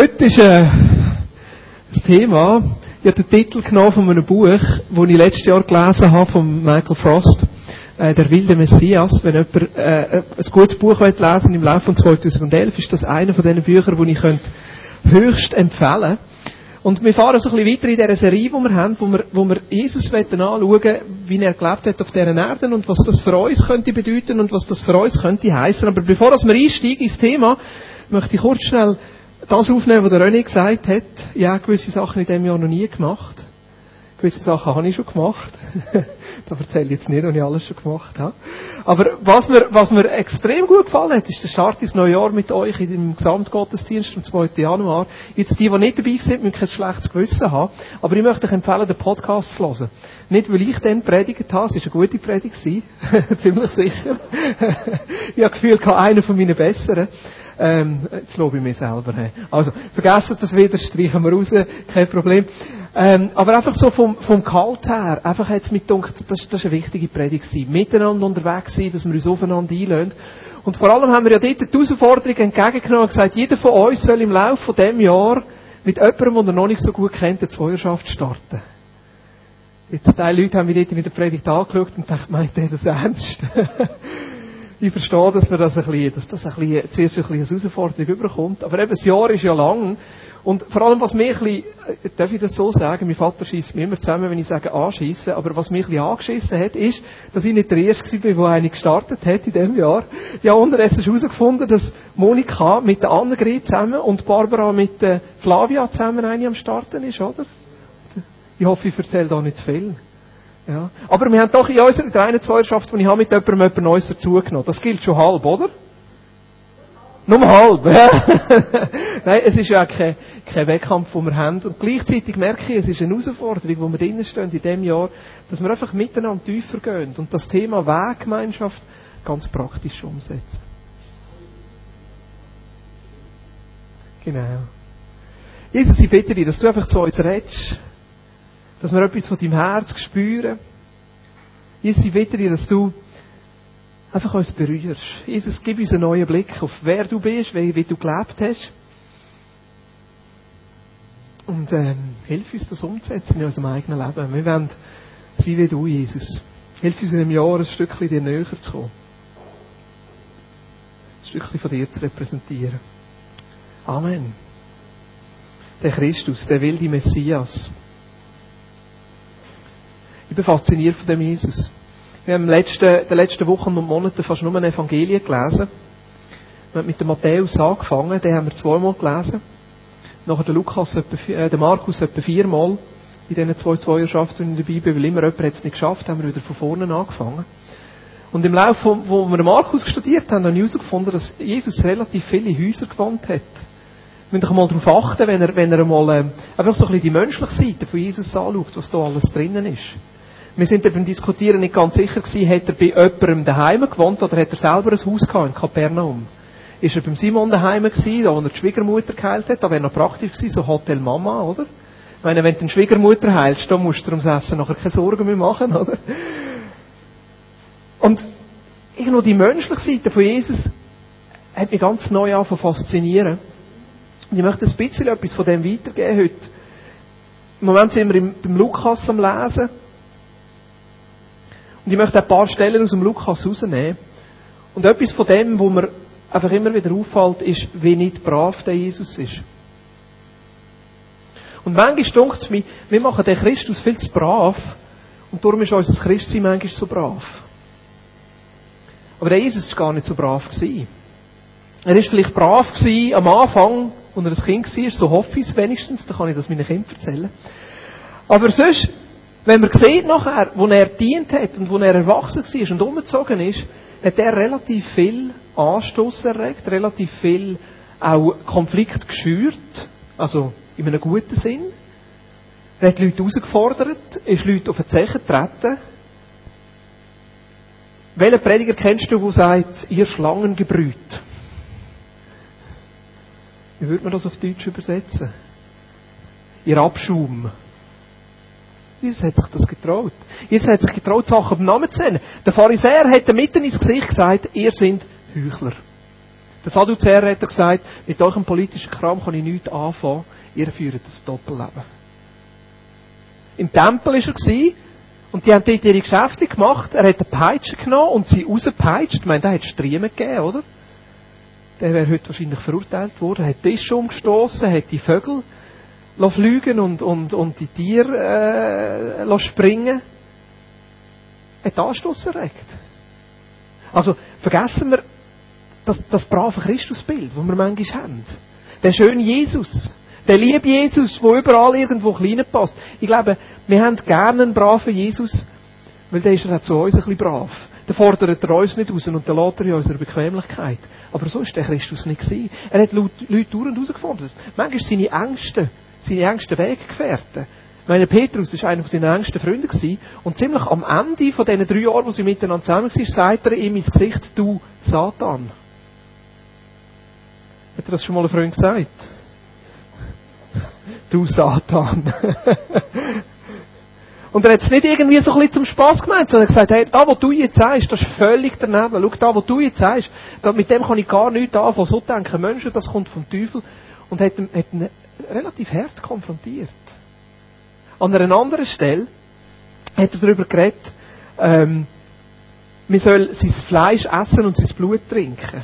Heute ist äh, das Thema, ich habe den Titel genommen von einem Buch, das ich letztes Jahr gelesen habe, von Michael Frost, äh, Der wilde Messias. Wenn jemand äh, ein gutes Buch lesen will, im Laufe von 2011, ist das einer von diesen Büchern, die ich könnte höchst empfehlen Und wir fahren so ein bisschen weiter in dieser Serie, die wir haben, wo wir, wo wir Jesus anschauen wie er gelebt hat auf dieser Erde und was das für uns könnte bedeuten und was das für uns könnte heißen. Aber bevor wir einsteigen ins Thema, möchte ich kurz schnell das aufnehmen, was der René gesagt hat. Ja, gewisse Sachen in diesem Jahr noch nie gemacht. Gewisse Sachen habe ich schon gemacht. da erzähle ich jetzt nicht, was ich alles schon gemacht habe. Aber was mir, was mir extrem gut gefallen hat, ist der Start ins neue Jahr mit euch dem Gesamtgottesdienst am 2. Januar. Jetzt die, die nicht dabei sind, müssen kein schlechtes Gewissen haben. Aber ich möchte euch empfehlen, den Podcast zu hören. Nicht, weil ich dann predigt habe, es war eine gute Predigt, ziemlich sicher. ich habe gefühlt, einer von meinen besseren. Ähm, jetzt lobe ich mich selber. Hey. Also, vergessen das wieder, streichen wir raus, kein Problem. Ähm, aber einfach so vom, vom Kalt her, einfach hat es mit gedacht, das, das ist eine wichtige Predigt gewesen. Miteinander unterwegs sein, dass wir uns aufeinander einlösen. Und vor allem haben wir ja dort die Herausforderung entgegengenommen und gesagt, jeder von uns soll im Laufe von dem Jahr mit jemandem, den er noch nicht so gut kennt, eine Zweierschaft starten. Jetzt, drei Leute haben mich dort in der Predigt angeschaut und gedacht, meint er das ernst? ich verstehe, dass man das ein bisschen, dass das ein bisschen, zuerst ein bisschen als Herausforderung überkommt. Aber eben, das Jahr ist ja lang. Und vor allem, was mich ein bisschen, äh, darf ich das so sagen, mein Vater schießt mir immer zusammen, wenn ich sage anschiessen, aber was mich ein bisschen angeschissen hat, ist, dass ich nicht der Erste war, der eine gestartet hat in diesem Jahr. Ja, unterdessen ist herausgefunden, dass Monika mit der Annegret zusammen und Barbara mit der Flavia zusammen eine am Starten ist, oder? Ich hoffe, ich erzähle da nicht zu viel. Ja. Aber wir haben doch in unserer Trainerzweierschaft, die ich habe mit jemandem jemand Neues dazugenommen. Das gilt schon halb, oder? Nur halb. Nein, es ist ja kein, kein Wettkampf, den wir haben. Und gleichzeitig merke ich, es ist eine Herausforderung, wo wir drinnen stehen in diesem Jahr, dass wir einfach miteinander tiefer gehen und das Thema Weggemeinschaft ganz praktisch umsetzen. Genau. Jesus, ich bitte dich, dass du einfach zu uns redest dass wir etwas von deinem Herz spüren. Jesus, ich bitte dir, dass du einfach uns berührst. Jesus, gib uns einen neuen Blick auf wer du bist, wie, wie du gelebt hast. Und ähm, hilf uns, das umzusetzen in unserem eigenen Leben. Wir wollen sein wie du, Jesus. Hilf uns in einem Jahr ein Stückchen dir näher zu kommen. Ein Stückchen von dir zu repräsentieren. Amen. Der Christus, der wilde Messias. Bin fasziniert von dem Jesus. Wir haben in den letzten, den Wochen und Monaten fast nur ein Evangelium gelesen. Wir haben mit dem Matthäus angefangen, den haben wir zweimal gelesen. Nachher der Lukas, äh, der Markus etwa viermal in diesen zwei Zweierschaften in der Bibel, weil immer jemand es nicht geschafft, haben wir wieder von vorne angefangen. Und im Laufe, wo wir Markus studiert haben, haben wir herausgefunden, dass Jesus relativ viele Häuser gewohnt hat. Wir müssen mal darauf achten, wenn er, wenn er mal äh, einfach so ein bisschen die menschliche Seite von Jesus anschaut, was da alles drinnen ist. Wir sind beim Diskutieren nicht ganz sicher gewesen, hat er bei jemandem daheim gewohnt oder hat er selber ein Haus gehabt in Kapernaum? Ist er beim Simon daheim gewesen, da wo er die Schwiegermutter geheilt hat? Da wäre noch praktisch gewesen, so Hotel Mama, oder? Ich meine, wenn du eine Schwiegermutter heilst, dann musst du ums Essen nachher keine Sorgen mehr machen, oder? Und irgendwo die menschliche Seite von Jesus hat mich ganz neu an faszinieren. Und ich möchte ein bisschen etwas von dem weitergeben heute. Im Moment sind wir beim Lukas am Lesen. Und ich möchte ein paar Stellen aus dem Lukas rausnehmen. Und etwas von dem, wo mir einfach immer wieder auffällt, ist, wie nicht brav der Jesus ist. Und manchmal denkt es mir, wir machen den Christus viel zu brav. Und darum ist unser Christsein manchmal so brav. Aber der Jesus war gar nicht so brav. Er war vielleicht brav am Anfang, als er ein Kind war, so hoffe ich es wenigstens, dann kann ich das meinen Kindern erzählen. Aber sonst wenn man sieht nachher, wo er dient hat und wo er erwachsen war und umgezogen ist, hat er relativ viel Anstoß erregt, relativ viel auch Konflikt geschürt, also in einem guten Sinn. Er hat Leute herausgefordert, ist Leute auf den Zechen getreten. Welchen Prediger kennst du, der sagt, ihr Schlangengebrüt? Wie würde man das auf Deutsch übersetzen? Ihr Abschaum. Jesus hat sich das getraut. Jesus hat sich getraut, Sachen beim Namen zu nennen. Der Pharisäer hat mitten ins Gesicht gesagt, ihr seid Heuchler. Der Sadduzäer hat gesagt, mit eurem politischen Kram kann ich nichts anfangen, ihr führt das Doppelleben. Im Tempel war er und die haben dort ihre Geschäfte gemacht. Er hat eine Peitsche genommen und sie rausgepeitscht. Ich meine, der hat Striemen gegeben, oder? Der wäre heute wahrscheinlich verurteilt worden. Hat Tische umgestoßen, hat die Vögel fliegen und, und, und die Tiere äh, springen. Hat Anstoß erregt. Also vergessen wir das, das brave Christusbild, das wir manchmal haben. Der schöne Jesus. Der liebe Jesus, der überall irgendwo klein passt. Ich glaube, wir haben gerne einen braven Jesus, weil der ist ja zu uns ein bisschen brav. Der fordert er uns nicht raus und der lässt er in unserer Bequemlichkeit. Aber so ist der Christus nicht gewesen. Er hat Leute durch und herausgefordert. Manchmal seine Ängste, seine engsten Weggefährten. Ich meine, Petrus war einer seiner engsten Freunde gewesen, und ziemlich am Ende von diesen drei Jahren, wo sie miteinander zusammen waren, sagt er ihm ins Gesicht, du Satan. Hat er das schon mal einem Freund gesagt? du Satan. Und er hat es nicht irgendwie so ein bisschen zum Spass gemeint, sondern gesagt, hey, da, wo du jetzt sagst, das ist völlig daneben. Schau, da, wo du jetzt sagst, mit dem kann ich gar nichts anfangen. So denken Menschen, das kommt vom Teufel. Und hat hat relativ hart konfrontiert. An einer anderen Stelle hat er darüber geredet, ähm, man soll sein Fleisch essen und sein Blut trinken.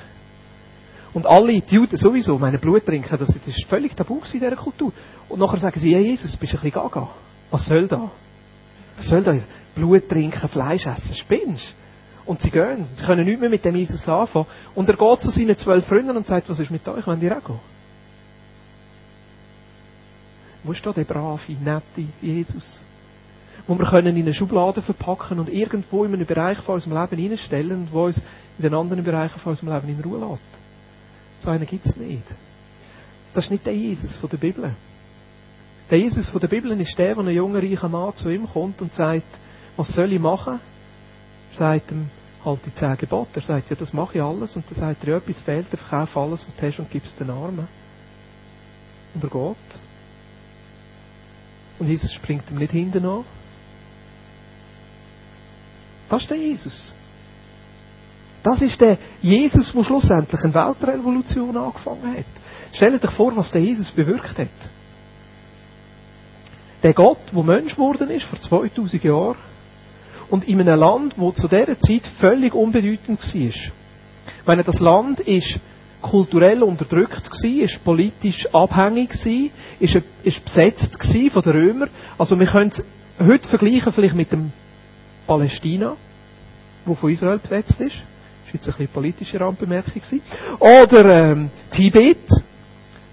Und alle Juden sowieso, meine Blut trinken, das ist völlig tabu in dieser Kultur. Und nachher sagen sie, ja Jesus, bist du ein bisschen gaga. Was soll da? Was soll da? Blut trinken, Fleisch essen, spinnst Und sie gehen. Sie können nicht mehr mit dem Jesus anfangen. Und er geht zu seinen zwölf Freunden und sagt, was ist mit euch, wenn ihr auch gehen? Wo ist da der brave, nette Jesus? Wo wir können in eine Schublade verpacken und irgendwo in einen Bereich von unserem Leben hineinstellen und wo uns in den anderen Bereichen von unserem Leben in Ruhe lässt. So einen gibt es nicht. Das ist nicht der Jesus von der Bibel. Der Jesus von der Bibel ist der, wo ein junger, reicher Mann zu ihm kommt und sagt, was soll ich machen? Er sagt ihm, halt die zehn Gebote. Er sagt, ja, das mache ich alles. Und dann sagt er, ja, etwas fehlt, er verkauft alles, was du hast und gib es den Armen. Und er geht. Und Jesus springt ihm nicht hinten an. Das ist der Jesus. Das ist der Jesus, der schlussendlich eine Weltrevolution angefangen hat. Stellt euch vor, was der Jesus bewirkt hat. Der Gott, der Mensch geworden ist, vor 2000 Jahren, und in einem Land, wo zu dieser Zeit völlig unbedeutend war. Meine, das Land ist kulturell unterdrückt gewesen, ist politisch abhängig gewesen, ist, ist besetzt gewesen von den Römern. Also wir können es heute vergleichen vielleicht mit dem Palästina, wo von Israel besetzt ist jetzt ein bisschen politische Randbemerkung gewesen. Oder ähm, Tibet,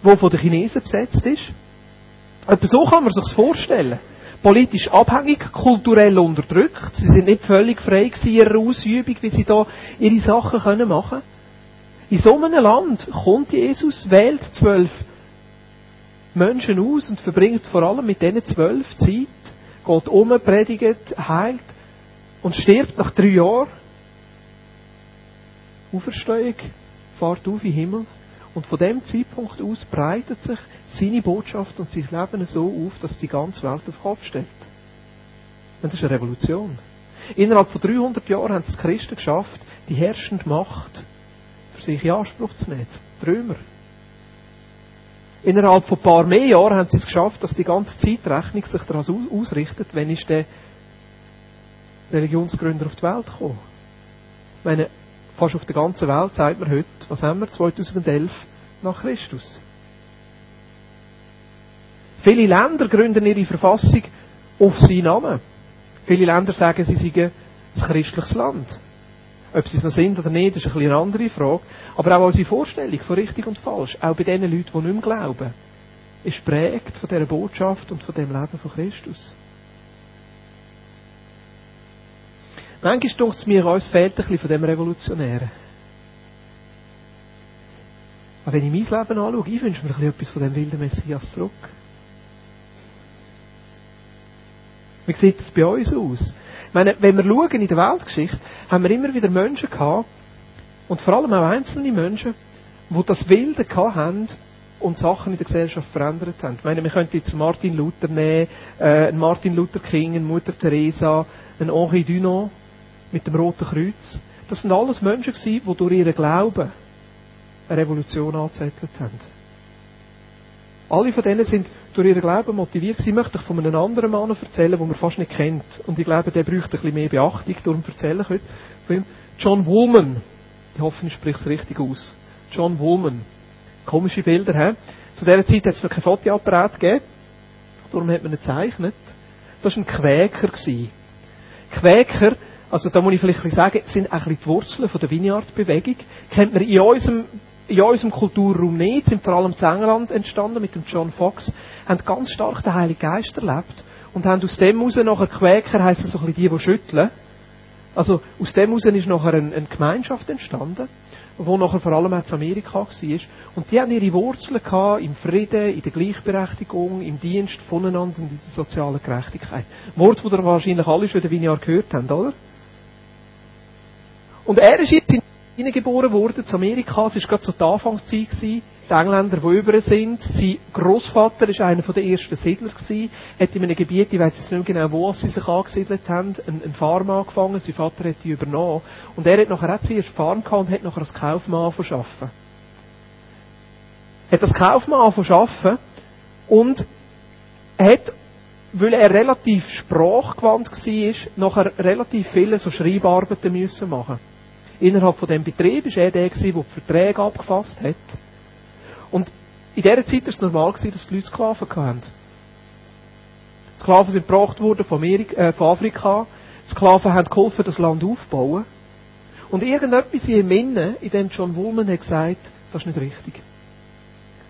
wo von den Chinesen besetzt ist. Etwa so kann man sich vorstellen. Politisch abhängig, kulturell unterdrückt. Sie sind nicht völlig frei in ihrer Ausübung, wie sie da ihre Sachen können machen. In so einem Land kommt Jesus, wählt zwölf Menschen aus und verbringt vor allem mit diesen zwölf Zeit, geht um, predigt, heilt und stirbt nach drei Jahren Auferstehung, fährt auf in den Himmel. Und von dem Zeitpunkt aus breitet sich seine Botschaft und sein Leben so auf, dass die ganze Welt auf den Kopf stellt. Und das ist eine Revolution. Innerhalb von 300 Jahren haben es die Christen geschafft, die herrschende Macht für sich in Anspruch zu nehmen. Römer. Innerhalb von ein paar mehr Jahren haben sie es geschafft, dass die ganze Zeitrechnung sich daran ausrichtet, wenn ist der Religionsgründer auf die Welt gekommen. Ich meine, fast auf der ganzen Welt, sagt man heute, was haben wir, 2011 nach Christus. Viele Länder gründen ihre Verfassung auf seinen Namen. Viele Länder sagen, sie seien ein christliches Land. Ob sie es noch sind oder nicht, ist ein eine andere Frage. Aber auch unsere Vorstellung von richtig und falsch, auch bei den Leuten, die nicht mehr glauben, ist prägt von dieser Botschaft und von dem Leben von Christus. Manchmal denkt es mir, uns fehlt ein bisschen von dem Revolutionären. Aber wenn ich mein Leben anschaue, ich wünsche mir ein bisschen etwas von dem wilden Messias zurück. Wie sieht es bei uns aus? Ich meine, wenn wir schauen in der Weltgeschichte, haben wir immer wieder Menschen gehabt, und vor allem auch einzelne Menschen, die das Wilde gehabt haben und Sachen in der Gesellschaft verändert haben. Ich meine, wir könnten jetzt Martin Luther nehmen, äh, Martin Luther King, eine Mutter Teresa, einen Henri Dunant, mit dem Roten Kreuz. Das sind alles Menschen gewesen, die durch ihren Glauben eine Revolution angezettelt haben. Alle von denen sind durch ihren Glauben motiviert gewesen. Ich möchte euch von einem anderen Mann erzählen, den man fast nicht kennt. Und ich glaube, der bräuchte ein bisschen mehr Beachtung, darum erzähle ich heute. Von ihm. John Woolman. Ich hoffe, ich spreche es richtig aus. John Woolman. Komische Bilder, hä? Zu dieser Zeit hat es noch kein Fotoapparat gegeben. Darum hat man ihn gezeichnet. Das war ein Quäker. Quäker, also da muss ich vielleicht sagen, sind bisschen die Wurzeln der Vineyard-Bewegung. Kennt man in unserem, in unserem Kulturraum nicht, sind vor allem in England entstanden mit dem John Fox, haben ganz stark den Heiligen Geist erlebt und haben aus dem heraus nachher Quäker, heisst so ein bisschen die, die schütteln. Also aus dem heraus ist nachher eine, eine Gemeinschaft entstanden wo nachher vor allem auch in Amerika war. Und die haben ihre Wurzeln gehabt im Frieden, in der Gleichberechtigung, im Dienst voneinander und in der sozialen Gerechtigkeit. Wort, das ihr wahrscheinlich alle schon in der gehört habt, oder? Und er ist jetzt in geboren worden, in Amerika. Es war gerade so die Anfangszeit. Gewesen. Die Engländer, die über sind. Sein Großvater war einer der ersten Siedler. Gewesen. Hat in einem Gebiet, ich weiß nicht genau, wo sie sich angesiedelt haben, eine Farm angefangen. Sein Vater hat die übernommen. Und er hat nachher auch zuerst Farm gehabt und hat nachher als Kaufmann angefangen Hat als Kaufmann angefangen und hat weil er relativ sprachgewandt war, nachher relativ viele so Schreibarbeiten müssen machen. Innerhalb von dem Betrieb war er der, der die Verträge abgefasst hat. Und in dieser Zeit war es normal, dass die Leute Sklaven hatten. Sklaven sind gebracht worden von, Amerika, äh, von Afrika. Sklaven haben geholfen, das Land aufzubauen. Und irgendetwas in ihm innen, in dem John Woolman hat gesagt, das ist nicht richtig.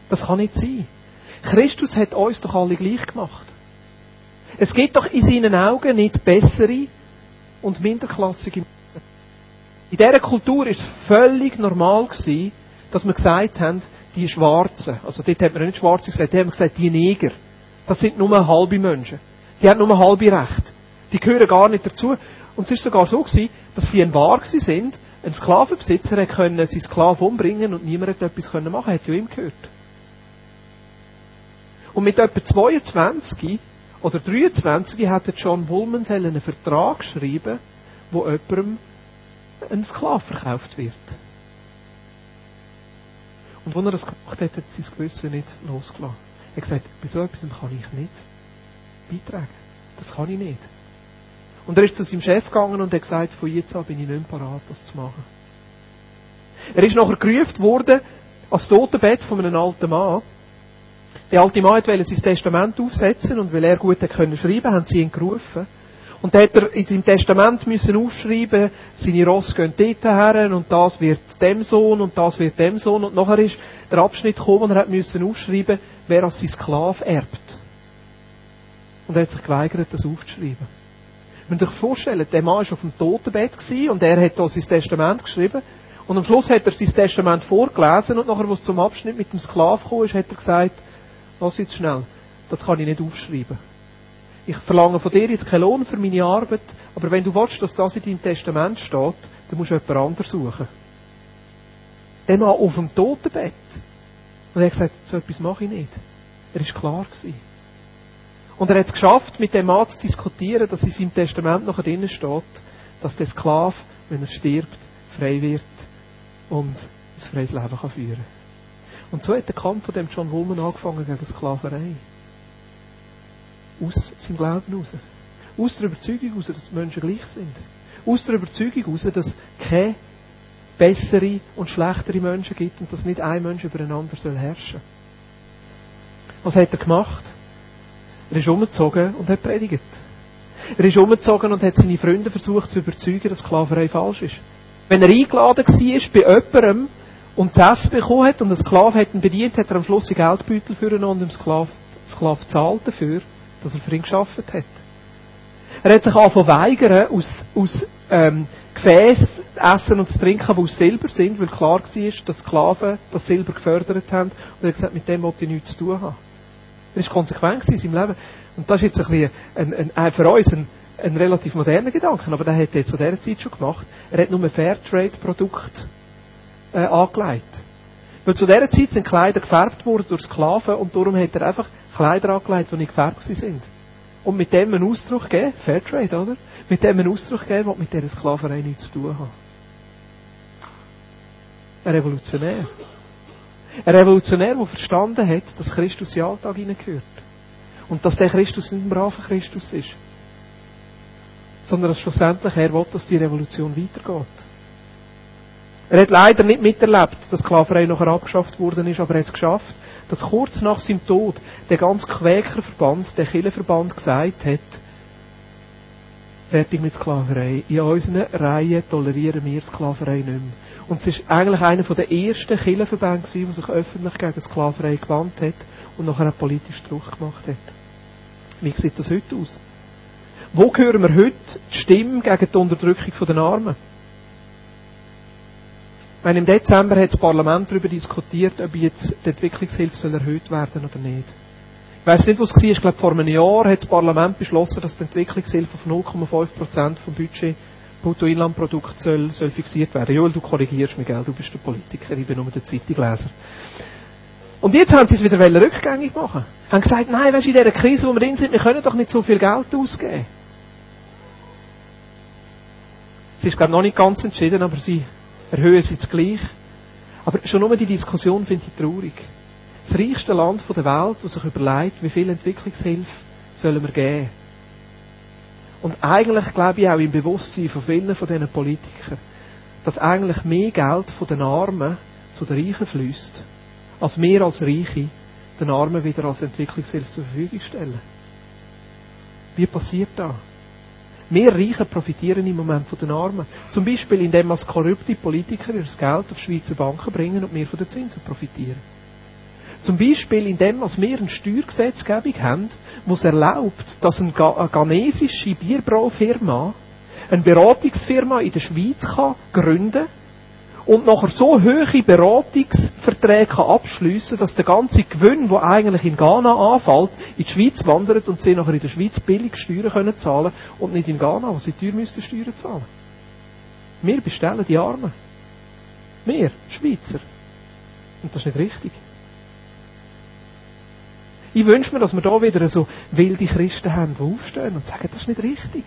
Das kann nicht sein. Christus hat uns doch alle gleich gemacht. Es gibt doch in seinen Augen nicht bessere und minderklassige Menschen. In dieser Kultur ist es völlig normal gewesen, dass wir gesagt haben, die Schwarzen, also dort hat man nicht Schwarze gesagt, die haben gesagt, die Neger, das sind nur halbe Menschen. Die haben nur halbe Recht. Die gehören gar nicht dazu. Und es ist sogar so gewesen, dass sie ein Wahr sind, ein Sklavenbesitzer können seinen Sklaven umbringen und niemand hat etwas können machen, hat ja ihm gehört. Und mit etwa 22 oder 23 hat John Woolman einen Vertrag geschrieben, wo jemandem ein Sklave verkauft wird. Und als er das gemacht hat, hat sein Gewissen nicht losgelassen. Er hat gesagt, bei so etwas kann ich nicht beitragen. Das kann ich nicht. Und er ist zu seinem Chef gegangen und hat gesagt, von jetzt an bin ich nicht parat, das zu machen. Er ist nachher gerufen worden, als Totenbett von einem alten Mann. Der alte Mann wollte sein Testament aufsetzen und weil er gut schreiben konnte, haben sie ihn gerufen. Und dann hat er in seinem Testament müssen aufschreiben, seine Ross gehen dort her und das wird dem Sohn und das wird dem Sohn. Und nachher ist der Abschnitt gekommen und er hat müssen aufschreiben, wer als sein Sklave erbt. Und er hat sich geweigert, das aufzuschreiben. Man muss sich vorstellen, der Mann war auf dem Totenbett und er hat da sein Testament geschrieben. Und am Schluss hat er sein Testament vorgelesen und nachher, wo es zum Abschnitt mit dem Sklav ist, hat er gesagt, lass jetzt schnell, das kann ich nicht aufschreiben ich verlange von dir jetzt keinen Lohn für meine Arbeit, aber wenn du willst, dass das in deinem Testament steht, dann musst du jemand anderes suchen. Der Mann auf dem Totenbett. Und er hat gesagt, so etwas mache ich nicht. Er ist klar gewesen. Und er hat es geschafft, mit dem Mann zu diskutieren, dass in seinem Testament noch drinnen steht, dass der Sklave, wenn er stirbt, frei wird und ein freies Leben kann führen Und so hat der Kampf von dem John Woolman angefangen gegen Sklaverei aus seinem Glauben heraus. Aus der Überzeugung heraus, dass Menschen gleich sind. Aus der Überzeugung heraus, dass keine bessere und schlechtere Menschen gibt und dass nicht ein Mensch übereinander soll herrschen Was hat er gemacht? Er ist umgezogen und hat predigt. Er ist umgezogen und hat seine Freunde versucht zu überzeugen, dass Sklaverei falsch ist. Wenn er eingeladen war bei jemandem und das Essen bekommen hat und ein Sklave hat ihn bedient, hat er am Schluss ein Geldbeutel für und dem Sklave, Sklave zahlt dafür dass er für ihn geschafft hat. Er hat sich angefangen weigern, aus, aus ähm, Gefäß essen und zu trinken, die aus Silber sind, weil klar war, dass Sklaven das Silber gefördert haben. Und er hat gesagt, mit dem wollte ich nichts zu tun haben. Er war konsequent in seinem Leben. Und das ist jetzt ein bisschen ein, ein, für uns ein, ein relativ moderner Gedanke, aber der hat er zu dieser Zeit schon gemacht. Er hat nur Fairtrade-Produkte äh, angelegt. Weil zu dieser Zeit sind Kleider gefärbt worden durch Sklaven und darum hat er einfach Kleider angelegt, die nicht gefärbt sind. Und mit dem einen Ausdruck geben, Fairtrade, oder? Mit dem einen Ausdruck geben, der mit dieser Sklaverei nichts zu tun hat. Ein Revolutionär. Ein Revolutionär, der verstanden hat, dass Christus in den Alltag hineingehört. Und dass der Christus nicht ein braver Christus ist. Sondern dass schlussendlich er will, dass die Revolution weitergeht. Er hat leider nicht miterlebt, dass Sklaverei nachher abgeschafft worden ist, aber er hat es geschafft, dass kurz nach seinem Tod der ganze Quäkerverband, der Kirchenverband gesagt hat, fertig mit Sklaverei. In unseren Reihen tolerieren wir Sklaverei nicht mehr. Und es war eigentlich einer der ersten Kirchenverbände, der sich öffentlich gegen Sklaverei gewandt hat und nachher auch politisch Druck gemacht hat. Wie sieht das heute aus? Wo hören wir heute die Stimme gegen die Unterdrückung der Armen? Meine, im Dezember hat das Parlament darüber diskutiert, ob jetzt die Entwicklungshilfe soll erhöht werden oder nicht. Ich weiß nicht, was es war. Ich glaube, vor einem Jahr hat das Parlament beschlossen, dass die Entwicklungshilfe auf 0,5% vom Budget Bruttoinlandprodukt soll, soll fixiert werden. Joel, du korrigierst mich, gell? Du bist der Politiker, ich bin nur der Zeitungleser. Und jetzt haben sie es wieder rückgängig machen. Haben gesagt, nein, weißt du, in dieser Krise, wo wir drin sind, wir können doch nicht so viel Geld ausgeben. Es ist, glaube ich, noch nicht ganz entschieden, aber sie erhöhen sie es gleich. Aber schon nur die Diskussion finde ich traurig. Das reichste Land der Welt, das sich überlegt, wie viel Entwicklungshilfe sollen wir geben. Und eigentlich glaube ich auch im Bewusstsein von vielen von diesen Politikern, dass eigentlich mehr Geld von den Armen zu den Reichen fließt, als mehr als Reiche den Armen wieder als Entwicklungshilfe zur Verfügung stellen. Wie passiert das? Wir Reichen profitieren im Moment von den Armen. Zum Beispiel, indem als korrupte Politiker ihr Geld auf Schweizer Banken bringen und wir von den Zinsen profitieren. Zum Beispiel, indem wir eine Steuergesetzgebung haben, die es erlaubt, dass eine ghanesische Bierbraufirma eine Beratungsfirma in der Schweiz kann gründen und nachher so hohe Beratungsverträge abschliessen, dass der ganze Gewinn, der eigentlich in Ghana anfällt, in die Schweiz wandert und sie nachher in der Schweiz billig Steuern können zahlen und nicht in Ghana, wo sie teuer müssten Steuern zahlen. Wir bestellen die Armen. Wir, Schweizer. Und das ist nicht richtig. Ich wünsche mir, dass wir da wieder so wilde Christen haben, die aufstehen und sagen, das ist nicht richtig.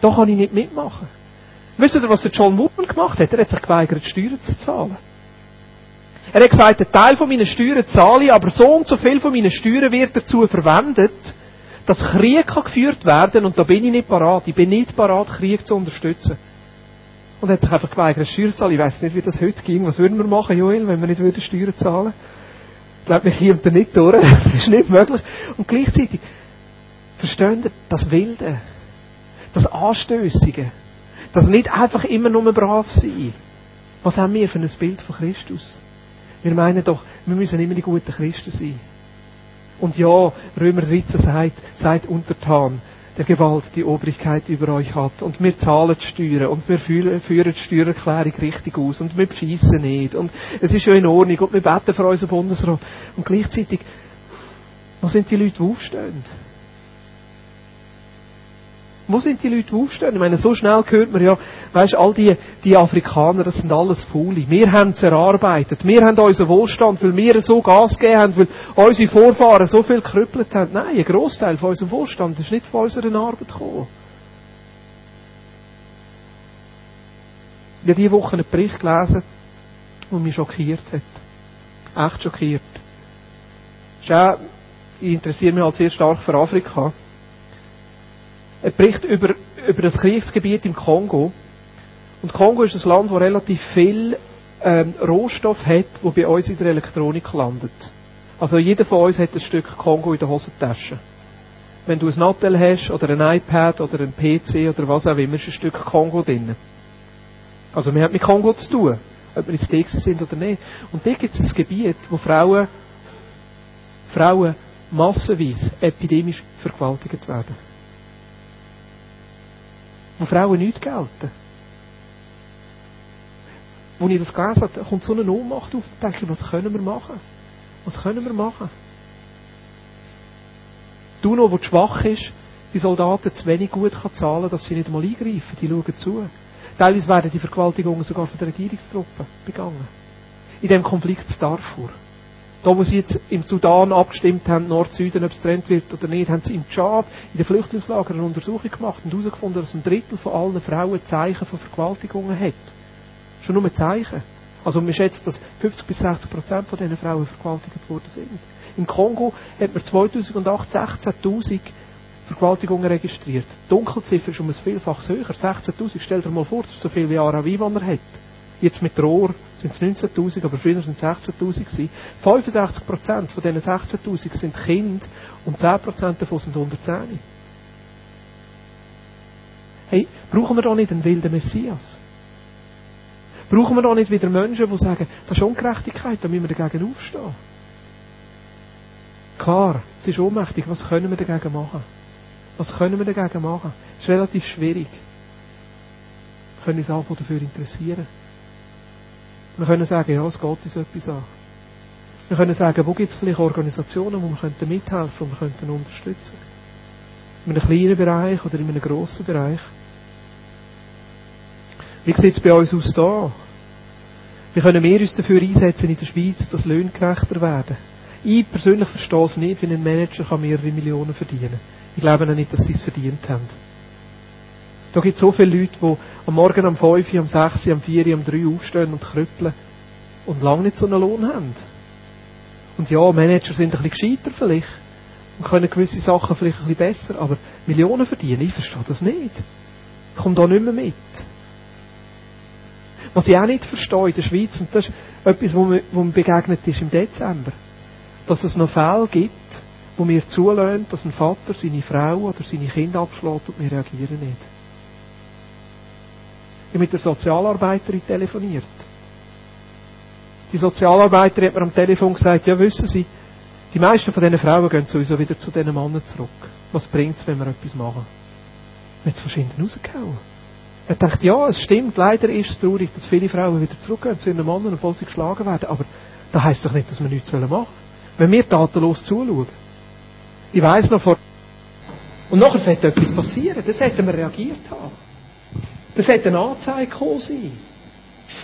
Da kann ich nicht mitmachen. Wisst ihr, was der John Wooden gemacht hat? Er hat sich geweigert, Steuern zu zahlen. Er hat gesagt, ein Teil von meinen Steuern zahle ich, aber so und so viel von meinen Steuern wird dazu verwendet, dass Krieg kann geführt werden und da bin ich nicht parat. Ich bin nicht parat, Krieg zu unterstützen. Und er hat sich einfach geweigert, Steuern zu zahlen. Ich weiß nicht, wie das heute ging. Was würden wir machen, Joel, wenn wir nicht würden Steuern zahlen? Ich glaube, wir kommen da nicht durch. Das ist nicht möglich. Und gleichzeitig, verstehen ihr, das Wilde, das Anstößige, das nicht einfach immer nur brav sein. Was haben wir für ein Bild von Christus? Wir meinen doch, wir müssen immer die guten Christen sein. Und ja, Römer 13 sagt, seid untertan der Gewalt die Obrigkeit über euch hat. Und wir zahlen die Steuern und wir führen, die Steuererklärung richtig aus und wir bescheissen nicht. Und es ist ja in Ordnung und wir beten für unseren Bundesrat. Und gleichzeitig, wo sind die Leute, die aufstehen? Wo sind die Leute, die aufstehen? Ich meine, so schnell hört man ja, weißt, all die, die Afrikaner, das sind alles Faule. Wir haben es erarbeitet. Wir haben unseren Wohlstand, weil wir so Gas gegeben haben, weil unsere Vorfahren so viel gekrüppelt haben. Nein, ein Großteil von unserem Wohlstand ist nicht von unserer Arbeit gekommen. Ich habe diese Woche einen Bericht gelesen, der mich schockiert hat. Echt schockiert. Ich interessiere mich halt sehr stark für Afrika. Er berichtet über, über das Kriegsgebiet im Kongo. Und Kongo ist ein Land, das relativ viel ähm, Rohstoff hat, wo bei uns in der Elektronik landet. Also jeder von uns hat ein Stück Kongo in der Hosentasche. Wenn du ein Nattel hast, oder ein iPad, oder ein PC, oder was auch immer, ist ein Stück Kongo drin. Also wir haben mit Kongo zu tun, ob wir jetzt Texas sind oder nicht. Und da gibt es ein Gebiet, wo Frauen, Frauen massenweise epidemisch vergewaltigt werden wo Frauen nicht gelten. Als ich das gelesen habe, kommt so eine Ohnmacht auf und denke, was können wir machen? Was können wir machen? Du noch, der schwach ist, die Soldaten zu wenig gut kann zahlen, dass sie nicht einmal eingreifen, die schauen zu. Teilweise werden die Vergewaltigungen sogar von den Regierungstruppen begangen. In dem Konflikt zu Darfur. Da, wo sie jetzt im Sudan abgestimmt haben, Nord-Süden, ob es trennt wird oder nicht, haben sie im Tschad, in den Flüchtlingslagern eine Untersuchung gemacht und herausgefunden, dass ein Drittel von allen Frauen Zeichen von Vergewaltigungen hat. Schon nur Zeichen. Also man schätzt, dass 50 bis 60 Prozent von diesen Frauen vergewaltigt worden sind. Im Kongo hat man 2008 16.000 Vergewaltigungen registriert. Die Dunkelziffer ist um ein Vielfaches höher. 16.000, stell dir mal vor, das ist so viel wie Aravivan er hat. Jetzt mit Rohr sind es 19.000, aber früher sind es 16.000 gewesen. 65 Prozent von diesen 16.000 sind Kinder und 10 Prozent davon sind unter 10. Hey, brauchen wir da nicht einen wilden Messias? Brauchen wir da nicht wieder Menschen, die sagen, das ist Ungerechtigkeit, da müssen wir dagegen aufstehen? Klar, es ist ohnmächtig, was können wir dagegen machen? Was können wir dagegen machen? Es ist relativ schwierig. Wir können uns einfach dafür interessieren. Wir können sagen, ja, es geht uns etwas an. Wir können sagen, wo gibt es vielleicht Organisationen, wo wir könnten mithelfen und wir könnten unterstützen. In einem kleinen Bereich oder in einem grossen Bereich. Wie sieht es bei uns aus da? Wie können wir uns dafür einsetzen in der Schweiz, dass Löhne gerechter werden? Ich persönlich verstehe es nicht, wie ein Manager kann mehrere Millionen verdienen kann. Ich glaube auch nicht, dass sie es verdient haben. Da gibt es so viele Leute, die am Morgen um 5, um 6, um 4, um 3 aufstehen und krüppeln und lange nicht so einen Lohn haben. Und ja, Manager sind ein bisschen gescheiter vielleicht und können gewisse Sachen vielleicht ein bisschen besser, aber Millionen verdienen, ich verstehe das nicht. Ich komme da nicht mehr mit. Was ich auch nicht verstehe in der Schweiz, und das ist etwas, wo mir, begegnet ist im Dezember, dass es noch Fälle gibt, wo mir zulassen, dass ein Vater seine Frau oder seine Kinder abschlägt und wir reagieren nicht. Ich mit der Sozialarbeiterin telefoniert. Die Sozialarbeiterin hat mir am Telefon gesagt, ja wissen Sie, die meisten von diesen Frauen gehen sowieso wieder zu diesen Männern zurück. Was bringt es, wenn wir etwas machen? Wir haben es verschieden rausgehauen. Er dachte, ja, es stimmt, leider ist es traurig, dass viele Frauen wieder zurückgehen zu ihren Männern, obwohl sie geschlagen werden. Aber das heisst doch nicht, dass wir nichts machen sollen. Wenn wir tatenlos zuschauen. Ich weiss noch vor... Und nachher sollte etwas passieren. Das hätten wir reagiert haben. Das hätte eine Anzeige gekommen sein.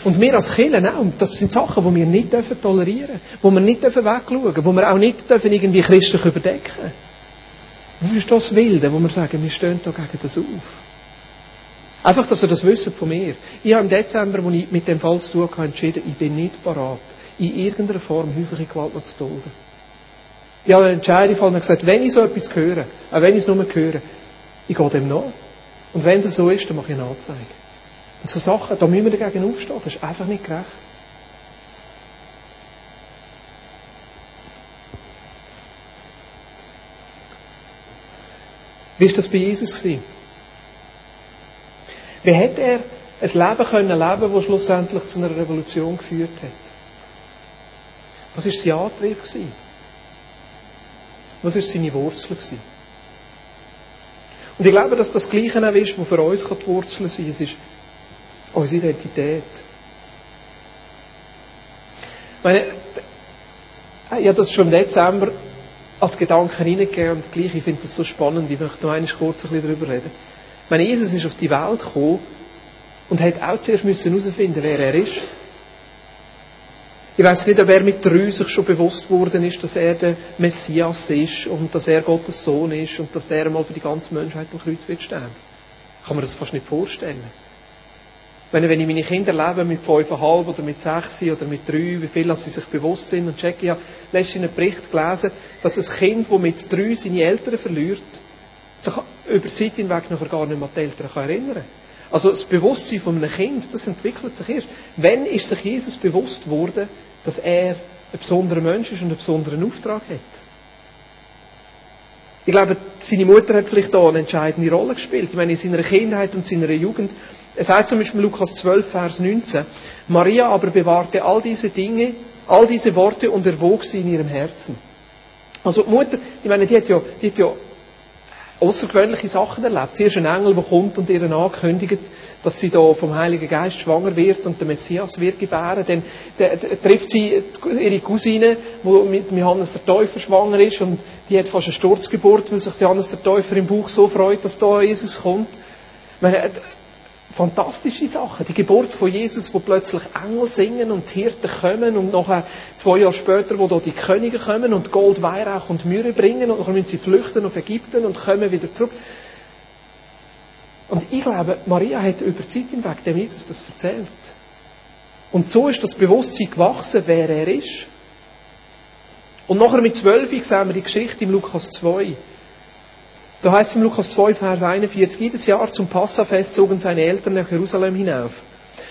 Und wir als Kirchen auch. Das sind Sachen, die wir nicht dürfen tolerieren dürfen. Die wir nicht dürfen wegschauen dürfen. Die wir auch nicht dürfen irgendwie christlich überdecken Das ist das Wilde, wo wir sagen, wir stehen da gegen das auf. Einfach, dass ihr das wisst von mir. Ich habe im Dezember, als ich mit dem Fall zu tun hatte, entschieden, ich bin nicht parat, in irgendeiner Form häufige Gewalt noch zu dulden. Ich habe eine Entscheidung gefallen und gesagt, wenn ich so etwas höre, auch wenn ich es nur höre, ich gehe dem nach. Und wenn es so ist, dann mache ich eine Anzeige. Und so Sachen, da müssen wir dagegen aufstehen. Das ist einfach nicht gerecht. Wie war das bei Jesus? Wie hätte er ein Leben können leben, das schlussendlich zu einer Revolution geführt hat? Was war sein Antrieb? Was war seine Wurzel? Gewesen? Und ich glaube, dass das Gleiche auch ist, was für uns die Wurzeln sein kann. Es ist unsere Identität. Ich meine, ich habe das schon im Dezember als Gedanken reingegeben und gleich, ich finde das so spannend, ich möchte noch einmal kurz ein bisschen darüber reden. Ich meine, Jesus ist auf die Welt gekommen und hat auch zuerst herausfinden wer er ist. Ich weiß nicht, ob er mit drei sich schon bewusst worden ist, dass er der Messias ist und dass er Gottes Sohn ist und dass er einmal für die ganze Menschheit am Kreuz wird sterben. Kann man das fast nicht vorstellen. Wenn, wenn ich meine Kinder lebe mit fünfeinhalb oder mit sechs oder mit drei, wie viel sie sich bewusst sind und checke, ich habe letztens einen Bericht gelesen, dass ein Kind, das mit drei seine Eltern verliert, sich über die Zeit hinweg nachher gar nicht mehr an die Eltern erinnern kann. Also das Bewusstsein von einem Kind, das entwickelt sich erst. Wenn ist sich Jesus bewusst worden, dass er ein besonderer Mensch ist und einen besonderen Auftrag hat. Ich glaube, seine Mutter hat vielleicht da eine entscheidende Rolle gespielt. Ich meine, in seiner Kindheit und seiner Jugend. Es heißt zum Beispiel Lukas 12, Vers 19. Maria aber bewahrte all diese Dinge, all diese Worte und erwog sie in ihrem Herzen. Also die Mutter, ich meine, die hat ja, die hat ja außergewöhnliche Sachen erlebt. Sie ist ein Engel, der kommt und ihr ankündigt, dass sie da vom Heiligen Geist schwanger wird und der Messias wird gebären. Dann trifft sie ihre Cousine, die mit Johannes der Täufer schwanger ist und die hat fast eine Sturzgeburt, weil sich Johannes der Täufer im Bauch so freut, dass da Jesus kommt. Ich meine, fantastische Sachen. Die Geburt von Jesus, wo plötzlich Engel singen und Hirten kommen und nachher zwei Jahre später, wo da die Könige kommen und Gold, Weihrauch und Myrrhe bringen und dann müssen sie flüchten auf Ägypten und kommen wieder zurück. Und ich glaube, Maria hat über die Zeit hinweg dem Jesus das erzählt. Und so ist das Bewusstsein gewachsen, wer er ist. Und nachher mit zwölf sehen wir die Geschichte im Lukas 2. Da heißt es im Lukas 2, Vers 41, jedes Jahr zum Passafest zogen seine Eltern nach Jerusalem hinauf.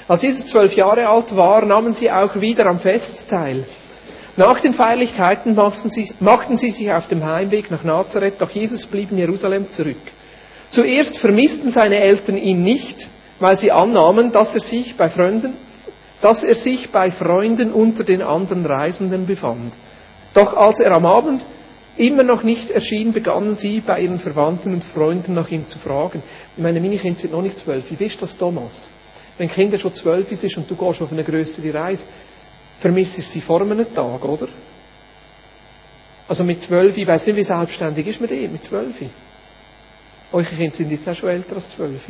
Als Jesus zwölf Jahre alt war, nahmen sie auch wieder am Fest teil. Nach den Feierlichkeiten machten sie, machten sie sich auf dem Heimweg nach Nazareth, doch Jesus blieb in Jerusalem zurück. Zuerst vermissten seine Eltern ihn nicht, weil sie annahmen, dass er sich bei Freunden, dass er sich bei Freunden unter den anderen Reisenden befand. Doch als er am Abend immer noch nicht erschien, begannen sie bei ihren Verwandten und Freunden nach ihm zu fragen. Ich meine, meine Kinder sind noch nicht zwölf. Wie bist das, Thomas? Wenn Kinder schon zwölf sind und du gehst auf eine größere Reise, vermisst du sie vor einem Tag, oder? Also mit zwölf, ich weiß nicht, wie selbstständig ist man denn mit zwölf? Eure Kinder sind jetzt auch schon älter als zwölf,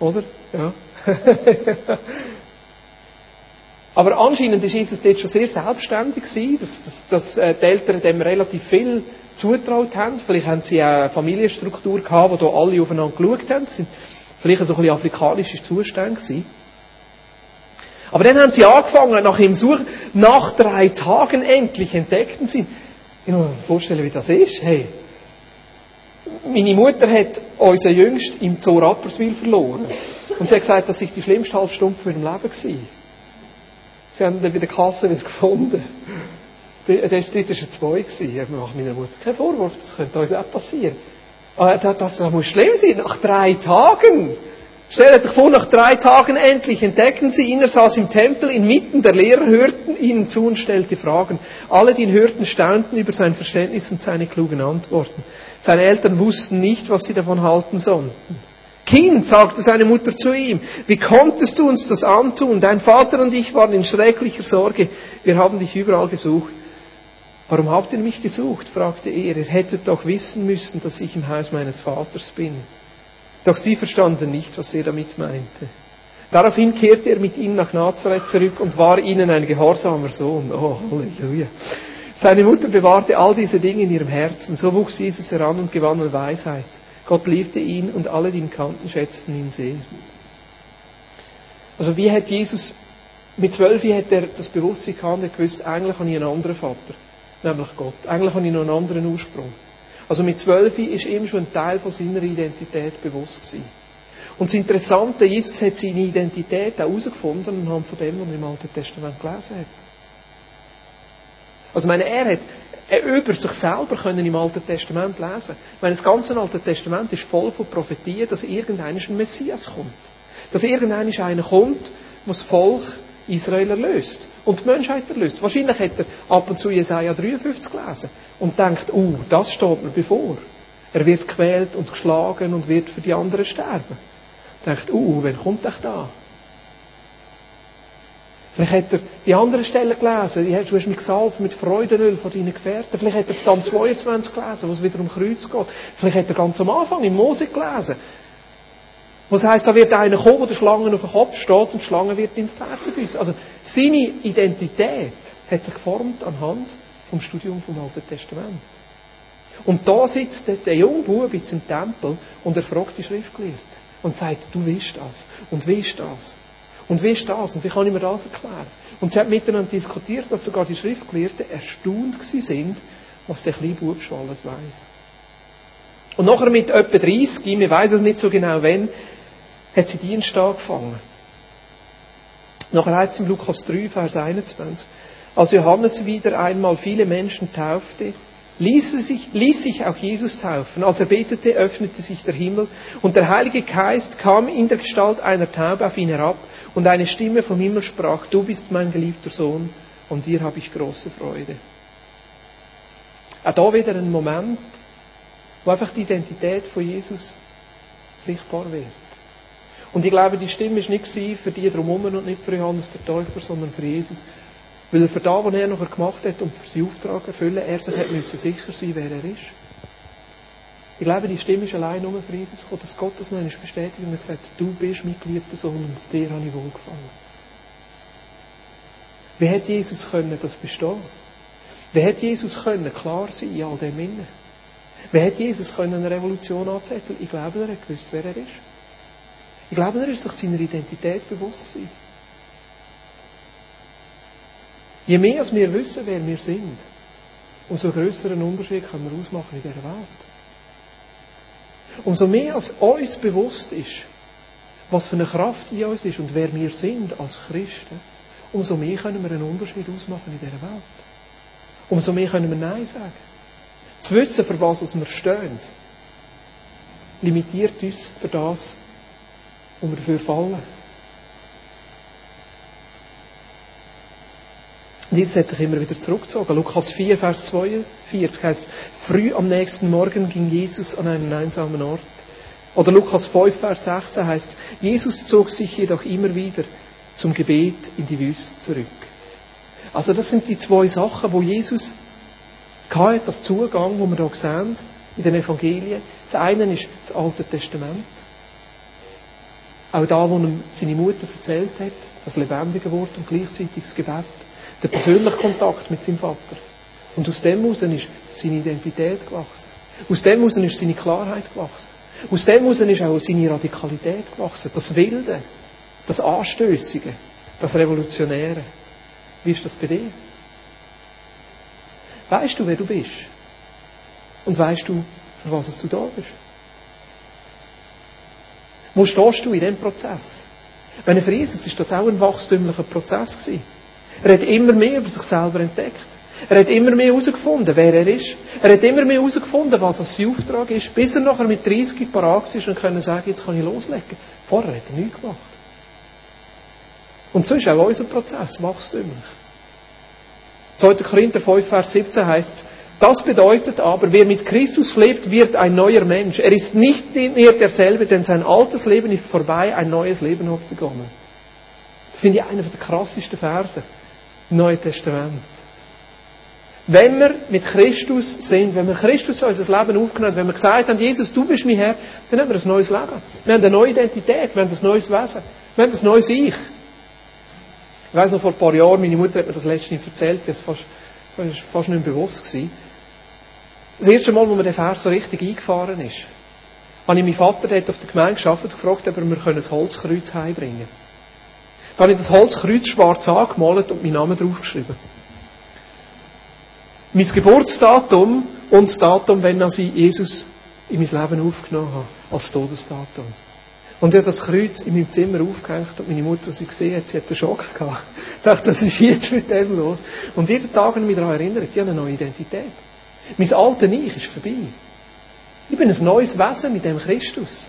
oder? Ja. Aber anscheinend ist Jesus dort schon sehr selbstständig gewesen, dass, dass, dass äh, die Eltern dem relativ viel zutraut haben. Vielleicht haben sie auch eine Familienstruktur gehabt, da alle aufeinander geschaut haben. Das sind vielleicht so ein bisschen afrikanische Zustände gewesen. Aber dann haben sie angefangen, nach ihm suchen. Nach drei Tagen endlich entdeckten sie ihn. Ich muss mir vorstellen, wie das ist. Hey, meine Mutter hat unseren Jüngst im Zoo Rapperswil verloren. Und sie hat gesagt, das sei die schlimmste halbe Stunde von ihrem Leben gewesen. Sie haben ihn bei der Kasse wieder gefunden. Dort war er zwei. Ich mache meiner Mutter keinen Vorwurf, das könnte uns auch passieren. Aber das, das muss schlimm sein, nach drei Tagen. Stellt euch vor, nach drei Tagen endlich entdeckten sie ihn, er saß im Tempel, inmitten der Lehrer hörten ihnen zu und stellte Fragen. Alle, die ihn hörten, staunten über sein Verständnis und seine klugen Antworten. Seine Eltern wussten nicht, was sie davon halten sollten. Kind, sagte seine Mutter zu ihm, wie konntest du uns das antun? Dein Vater und ich waren in schrecklicher Sorge. Wir haben dich überall gesucht. Warum habt ihr mich gesucht? fragte er. Ihr hättet doch wissen müssen, dass ich im Haus meines Vaters bin. Doch sie verstanden nicht, was er damit meinte. Daraufhin kehrte er mit ihnen nach Nazareth zurück und war ihnen ein gehorsamer Sohn. Oh, Halleluja. Seine Mutter bewahrte all diese Dinge in ihrem Herzen. So wuchs Jesus heran und gewann an Weisheit. Gott liebte ihn und alle, die ihn kannten, schätzten ihn sehr. Also wie hat Jesus, mit zwölf hat er das Bewusstsein gehabt, er gewusst, eigentlich habe ich einen anderen Vater, nämlich Gott. Eigentlich habe ich noch einen anderen Ursprung. Also mit zwölf ist ihm schon ein Teil von seiner Identität bewusst gewesen. Und das Interessante, Jesus hat seine Identität auch herausgefunden anhand von dem, was er im Alten Testament gelesen hat. Also, meine, er hat über sich selber können im Alten Testament lesen. Ich meine, das ganze Alte Testament ist voll von Prophetien, dass irgendeiner ein Messias kommt. Dass irgendeiner einer kommt, der das Volk Israel erlöst und die Menschheit erlöst. Wahrscheinlich hat er ab und zu Jesaja 53 gelesen und denkt, uh, das steht mir bevor. Er wird quält und geschlagen und wird für die anderen sterben. Denkt, uh, wann kommt er da? Vielleicht hat er die anderen Stellen gelesen. Du hast mich gesalbt mit Freudenöl von deinen Gefährten. Vielleicht hat er Psalm 22 gelesen, wo es wieder um Kreuz geht. Vielleicht hat er ganz am Anfang in Mose gelesen. Was heisst, da wird einer kommen, der der Schlange auf dem Kopf steht und die Schlange wird in die Ferse beißen. Also, seine Identität hat sich geformt anhand vom Studium vom Alten Testament. Und da sitzt der junge Bub jetzt im Tempel und er fragt die Schriftgelehrten und sagt, du willst das und willst das. Und wie ist das? Und wie kann ich mir das erklären? Und sie haben miteinander diskutiert, dass sogar die Schriftgelehrten erstaunt sind, was der kleine Bub schon alles weiß. Und nachher mit etwa 30, ich weiß es nicht so genau wann, hat sie Dienst angefangen. Nachher heißt es im Lukas 3, Vers 21, als Johannes wieder einmal viele Menschen taufte, ließ sich, ließ sich auch Jesus taufen. Als er betete, öffnete sich der Himmel und der Heilige Geist kam in der Gestalt einer Taube auf ihn herab und eine Stimme vom Himmel sprach, du bist mein geliebter Sohn und dir habe ich große Freude. Auch da wieder ein Moment, wo einfach die Identität von Jesus sichtbar wird. Und ich glaube, die Stimme ist nicht für die drumherum und nicht für Johannes der Täufer, sondern für Jesus. Weil er für das, was er nachher gemacht hat und für seinen Auftrag erfüllen, er sich hat müssen sicher sein, wer er ist. Ich glaube, die Stimme ist allein nur für Jesus gekommen, dass Gott das noch einmal bestätigt und gesagt du bist mein geliebter Sohn und dir habe ich wohlgefallen. Wie hätte Jesus können das bestehen? Wie hätte Jesus können klar sein in all dem Innen? Wie hätte Jesus können eine Revolution anzetteln? Ich glaube, er hat gewusst, wer er ist. Ich glaube, er ist sich seiner Identität bewusst gewesen. Je mehr als wir wissen, wer wir sind, umso größeren Unterschied können wir ausmachen in dieser Welt. Umso mehr als uns bewusst ist, was für eine Kraft in uns ist und wer wir sind als Christen, umso mehr können wir einen Unterschied ausmachen in dieser Welt. Umso mehr können wir Nein sagen. Zu wissen, für was wir stehen, limitiert uns für das, wo wir dafür fallen. Jesus hat sich immer wieder zurückgezogen. Lukas 4, Vers 42 heißt, früh am nächsten Morgen ging Jesus an einen einsamen Ort. Oder Lukas 5, Vers 16 heißt, Jesus zog sich jedoch immer wieder zum Gebet in die Wüste zurück. Also das sind die zwei Sachen, wo Jesus hatte, das Zugang, wo wir hier sehen, in den Evangelien. Das eine ist das Alte Testament. Auch da, wo ihm seine Mutter erzählt hat, das lebendige Wort und gleichzeitig das Gebet. Der persönliche Kontakt mit seinem Vater. Und aus dem heraus ist seine Identität gewachsen. Aus dem heraus ist seine Klarheit gewachsen. Aus dem heraus ist auch seine Radikalität gewachsen. Das Wilde, das Anstößige, das Revolutionäre. Wie ist das bei dir? Weißt du, wer du bist? Und weißt du, für was du da bist? Wo stehst du in diesem Prozess? Wenn für Jesus ist das auch ein wachstümlicher Prozess gewesen. Er hat immer mehr über sich selber entdeckt. Er hat immer mehr herausgefunden, wer er ist. Er hat immer mehr herausgefunden, was sein Auftrag ist, bis er nachher mit 30 parat ist und können sagen, jetzt kann ich loslegen. Vorher hat er nichts gemacht. Und so ist auch unser Prozess wachstümlich. 2. Korinther 5, Vers 17 heißt es, das bedeutet aber, wer mit Christus lebt, wird ein neuer Mensch. Er ist nicht mehr derselbe, denn sein altes Leben ist vorbei, ein neues Leben hat begonnen. Das finde ich einer der krassesten Verse im Neuen Testament. Wenn wir mit Christus sind, wenn wir Christus in unser Leben aufgenommen haben, wenn wir gesagt haben, Jesus, du bist mein Herr, dann haben wir ein neues Leben. Wir haben eine neue Identität, wir haben ein neues Wesen, wir haben ein neues Ich. Ich weiß noch, vor ein paar Jahren, meine Mutter hat mir das letztens erzählt, das war fast, fast nicht mehr bewusst gewesen. Das erste Mal, wo mir der Vers so richtig eingefahren ist, habe ich meinen Vater dort auf der Gemeinde geschafft und gefragt, ob wir ein Holzkreuz heimbringen können. Da habe ich das Holzkreuz schwarz angemalt und meinen Namen draufgeschrieben. Mein Geburtsdatum und das Datum, wenn ich Jesus in mein Leben aufgenommen habe, als Todesdatum. Und ich habe das Kreuz in meinem Zimmer aufgehängt und meine Mutter, als sie gesehen hat, sie hat einen Schock gehabt. Ich dachte, das ist jetzt mit dem los. Und jeden Tag habe ich mich daran erinnert, ich habe eine neue Identität. Mein alter Ich ist vorbei. Ich bin ein neues Wesen mit dem Christus.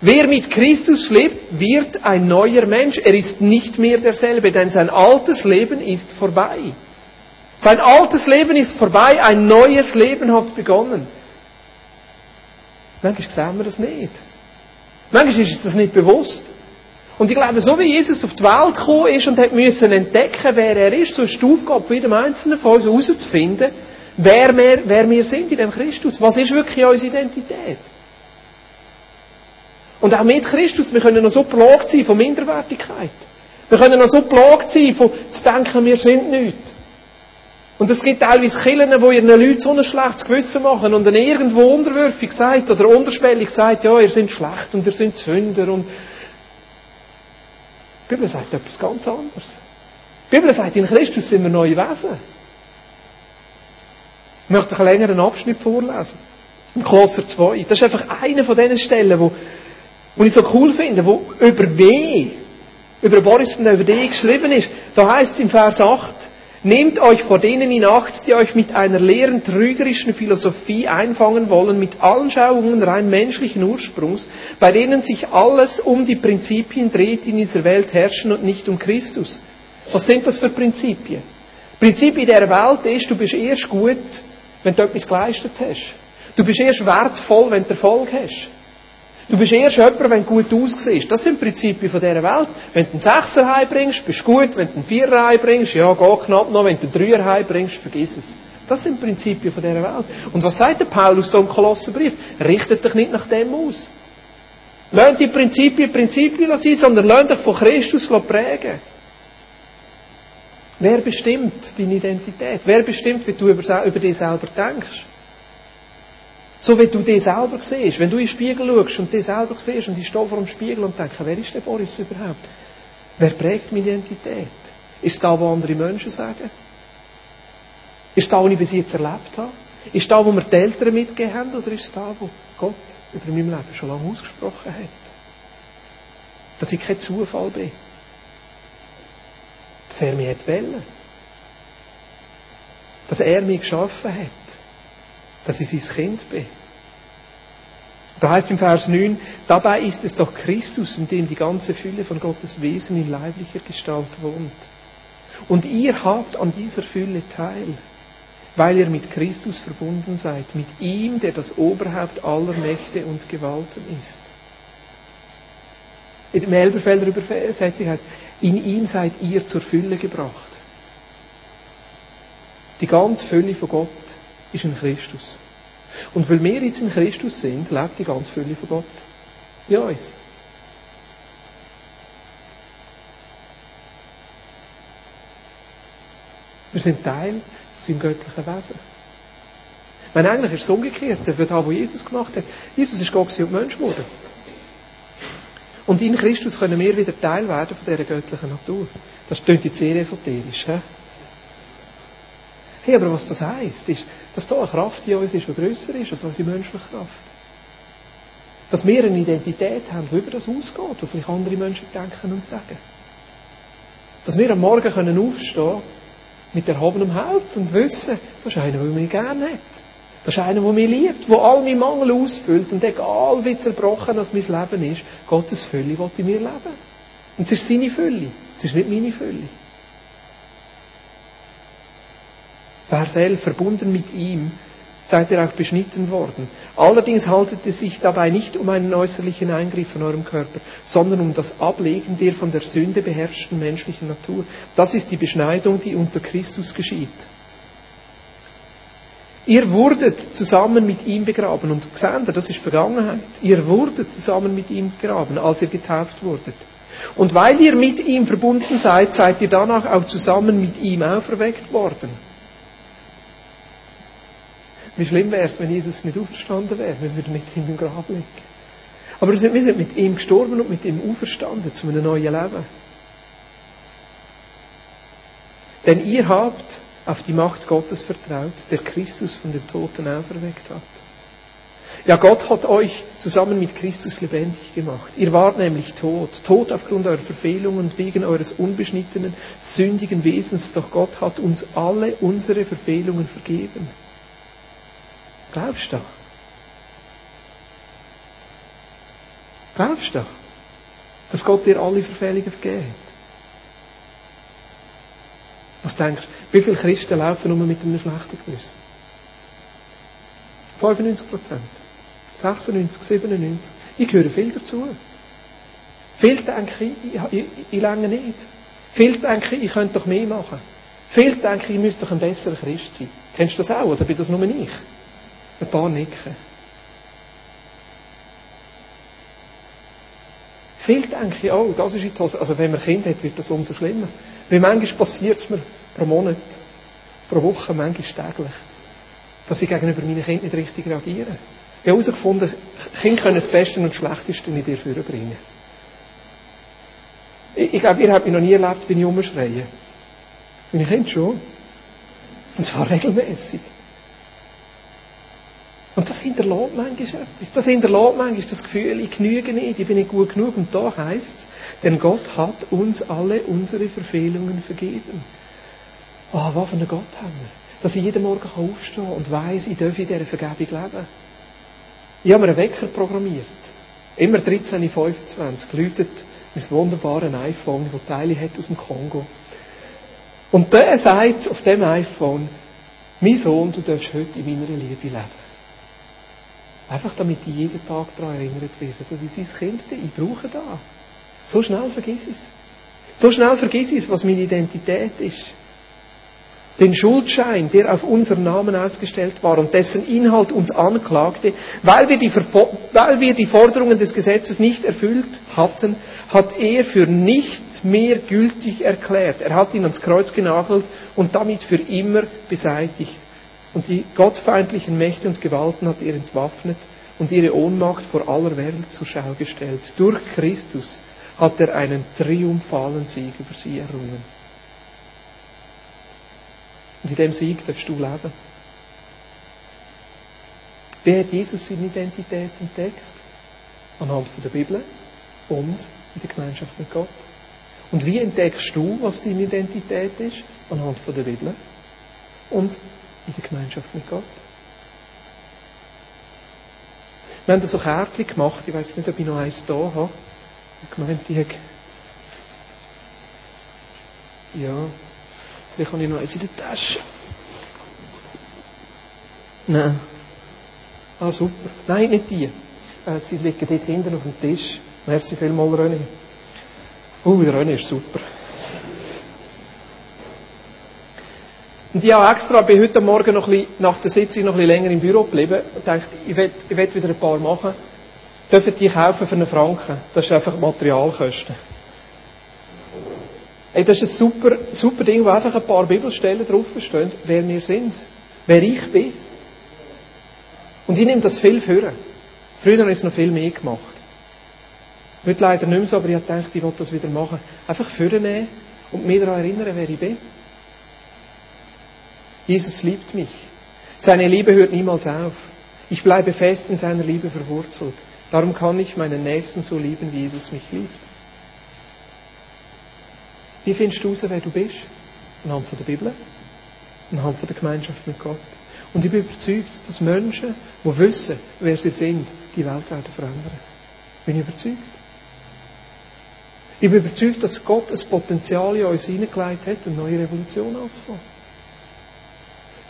Wer mit Christus lebt, wird ein neuer Mensch. Er ist nicht mehr derselbe, denn sein altes Leben ist vorbei. Sein altes Leben ist vorbei, ein neues Leben hat begonnen. Manchmal sehen wir das nicht. Manchmal ist uns das nicht bewusst. Und ich glaube, so wie Jesus auf die Welt gekommen ist und hat müssen entdecken, wer er ist, so ist die Aufgabe für jedem Einzelnen von uns herauszufinden, wer wir, wer wir sind in dem Christus. Was ist wirklich unsere Identität? Und auch mit Christus, wir können noch so plagt sein von Minderwertigkeit. Wir können noch so plagt sein von zu denken, wir sind nichts. Und es gibt teilweise Killen, wo ihren Leuten so ein schlechtes Gewissen machen und dann irgendwo unterwürfig sagt oder unterschwellig sagt, ja, ihr seid schlecht und ihr seid Sünder und die Bibel sagt etwas ganz anderes. Die Bibel sagt, in Christus sind wir neue Wesen. Ich möchte einen längeren Abschnitt vorlesen. Im Kolosser 2. Das ist einfach eine von diesen Stellen, wo, wo ich so cool finde, wo über W, über Boris und über D geschrieben ist. Da heißt es im Vers 8, Nehmt euch vor denen in Acht, die euch mit einer leeren, trügerischen Philosophie einfangen wollen, mit Anschauungen rein menschlichen Ursprungs, bei denen sich alles um die Prinzipien dreht, die in dieser Welt herrschen und nicht um Christus. Was sind das für Prinzipien? Prinzipien der Welt ist, du bist erst gut, wenn du etwas geleistet hast. Du bist erst wertvoll, wenn du Erfolg hast. Du bist erst jemand, wenn du gut aussiehst. Das sind Prinzipien von dieser Welt. Wenn du einen Sechser heimbringst, bist du gut. Wenn du einen Vierer heimbringst, ja, geh knapp noch. Wenn du einen Dreier heimbringst, vergiss es. Das sind Prinzipien von dieser Welt. Und was sagt der Paulus da im Kolosserbrief? Richtet dich nicht nach dem aus. Lernt die Prinzipien Prinzipien sein, sondern lernt dich von Christus prägen. Wer bestimmt deine Identität? Wer bestimmt, wie du über dich selber denkst? So wie du dich selber siehst. Wenn du in den Spiegel schaust und dich selber siehst und ich stehe vor dem Spiegel und denke, wer ist der Boris überhaupt? Wer prägt meine Identität? Ist es da, wo andere Menschen sagen? Ist es da, was ich bis jetzt erlebt habe? Ist es da, wo mir die Eltern mitgegeben haben? Oder ist es da, wo Gott über mein Leben schon lange ausgesprochen hat? Dass ich kein Zufall bin. Dass er mich wählen Dass er mich geschaffen hat. Dass ich sein Kind bin. Da heißt im Vers 9, dabei ist es doch Christus, in dem die ganze Fülle von Gottes Wesen in leiblicher Gestalt wohnt. Und ihr habt an dieser Fülle teil, weil ihr mit Christus verbunden seid, mit ihm, der das Oberhaupt aller Mächte und Gewalten ist. Der Elberfelder Übersetzung heißt, in ihm seid ihr zur Fülle gebracht. Die ganze Fülle von Gott ist in Christus. Und weil wir jetzt in Christus sind, lebt die ganze Fülle von Gott in uns. Wir sind Teil seinem göttlichen Wesen. Wenn eigentlich ist es umgekehrt, für das, was Jesus gemacht hat. Jesus ist Gott und Mensch geworden. Und in Christus können wir wieder Teil werden von dieser göttlichen Natur. Das klingt jetzt sehr esoterisch. He? Hey, aber was das heisst, ist, dass da eine Kraft in uns ist, die grösser ist als unsere menschliche Kraft. Dass wir eine Identität haben, die über das ausgeht, wo vielleicht andere Menschen denken und sagen. Dass wir am Morgen können aufstehen mit erhobenem Haupt und wissen, das ist einer, der mich gerne hat. Das ist einer, der mich liebt, der all meine Mangel ausfüllt und egal wie zerbrochen das mein Leben ist, Gottes Fülle will in mir leben. Und es ist seine Fülle, es ist nicht meine Fülle. Vers 11, verbunden mit ihm, seid ihr auch beschnitten worden. Allerdings haltet es sich dabei nicht um einen äußerlichen Eingriff von eurem Körper, sondern um das Ablegen der von der Sünde beherrschten menschlichen Natur. Das ist die Beschneidung, die unter Christus geschieht. Ihr wurdet zusammen mit ihm begraben. Und seht das ist Vergangenheit. Ihr wurdet zusammen mit ihm begraben, als ihr getauft wurdet. Und weil ihr mit ihm verbunden seid, seid ihr danach auch zusammen mit ihm auferweckt worden. Wie schlimm wäre es, wenn Jesus nicht auferstanden wäre, wenn wir mit ihm im Grab liegen. Aber wir sind, wir sind mit ihm gestorben und mit ihm auferstanden zu einem neuen Leben. Denn ihr habt auf die Macht Gottes vertraut, der Christus von den Toten auferweckt hat. Ja, Gott hat euch zusammen mit Christus lebendig gemacht. Ihr wart nämlich tot, tot aufgrund eurer Verfehlungen und wegen eures unbeschnittenen, sündigen Wesens, doch Gott hat uns alle unsere Verfehlungen vergeben. Glaubst du? Glaubst du, dass Gott dir alle Verfehlungen vergeben hat? Was denkst du, wie viele Christen laufen nur mit einem schlechten Gewissen? 95 Prozent. 96, 97. Ich höre viel dazu. Viel denke ich, ich, ich, ich lange nicht. Viel denke ich, ich könnte doch mehr machen. Viel denke ich, ich müsste doch ein besserer Christ sein. Kennst du das auch, oder bin das nur ich? Ein paar nicken. Viel denke ich, oh, das ist in die. Also wenn man Kind hat, wird das umso schlimmer. Weil manchmal passiert es mir pro Monat, pro Woche, manchmal täglich, dass ich gegenüber meinen Kindern nicht richtig reagiere. Ich habe herausgefunden, Kinder können das Beste und das Schlechteste in dir vorbringen. Ich, ich glaube, ihr habt mich noch nie erlebt, wenn ich umschreie. Meine Kinder schon. Und zwar regelmäßig. Und das hinterlässt manchmal etwas. Das hinterlässt manchmal das Gefühl, ich genüge nicht, ich bin nicht gut genug. Und da heißt es, denn Gott hat uns alle unsere Verfehlungen vergeben. Ah, oh, was für einen Gott haben wir. Dass ich jeden Morgen aufstehen kann und weiss, ich darf in dieser Vergebung leben. Ich habe mir einen Wecker programmiert. Immer 13.25 läutet mein wunderbares iPhone, das Teile hat aus dem Kongo. Und der sagt auf dem iPhone, mein Sohn, du darfst heute in meiner Liebe leben. Einfach damit ich jeden Tag daran erinnert werde, dass ich sein Kind bin. Ich brauche das. So schnell vergiss ich es. So schnell vergiss ich es, was meine Identität ist. Den Schuldschein, der auf unseren Namen ausgestellt war und dessen Inhalt uns anklagte, weil wir, die, weil wir die Forderungen des Gesetzes nicht erfüllt hatten, hat er für nicht mehr gültig erklärt. Er hat ihn ans Kreuz genagelt und damit für immer beseitigt. Und die gottfeindlichen Mächte und Gewalten hat er entwaffnet und ihre Ohnmacht vor aller Welt zur Schau gestellt. Durch Christus hat er einen triumphalen Sieg über sie errungen. Und in dem Sieg darfst du leben. Wie hat Jesus seine Identität entdeckt? Anhand von der Bibel und in der Gemeinschaft mit Gott. Und wie entdeckst du, was deine Identität ist? Anhand von der Bibel und in der Gemeinschaft mit Gott. Wir haben da so Kärtchen gemacht, ich weiß nicht, ob ich noch eins da habe. Ich gemeint, ich habe ja, vielleicht habe ich noch eins in der Tasche. Nein. Ah, super. Nein, nicht die. Äh, sie liegen dort hinten auf dem Tisch. Merci vielmals, René. Uh, der René ist super. Und ich habe extra, bin heute Morgen noch ein bisschen, nach der Sitzung noch ein bisschen länger im Büro geblieben und dachte, ich will, ich wieder ein paar machen. Dürfen die kaufen für einen Franken. Das ist einfach Materialkosten. Ey, das ist ein super, super Ding, wo einfach ein paar Bibelstellen draufstehen, wer wir sind, wer ich bin. Und ich nehme das viel für. Früher habe ich es noch viel mehr gemacht. Heute leider nicht mehr so, aber ich gedacht, ich will das wieder machen. Einfach vornehmen und mich daran erinnern, wer ich bin. Jesus liebt mich. Seine Liebe hört niemals auf. Ich bleibe fest in seiner Liebe verwurzelt. Darum kann ich meinen Nächsten so lieben, wie Jesus mich liebt. Wie findest du wer du bist? Anhand von der Bibel, anhand von der Gemeinschaft mit Gott. Und ich bin überzeugt, dass Menschen, die wissen, wer sie sind, die Welt werden verändern. Bin ich überzeugt. Ich bin überzeugt, dass Gott ein Potenzial in uns hineingelegt hat, eine neue Revolution anzufangen.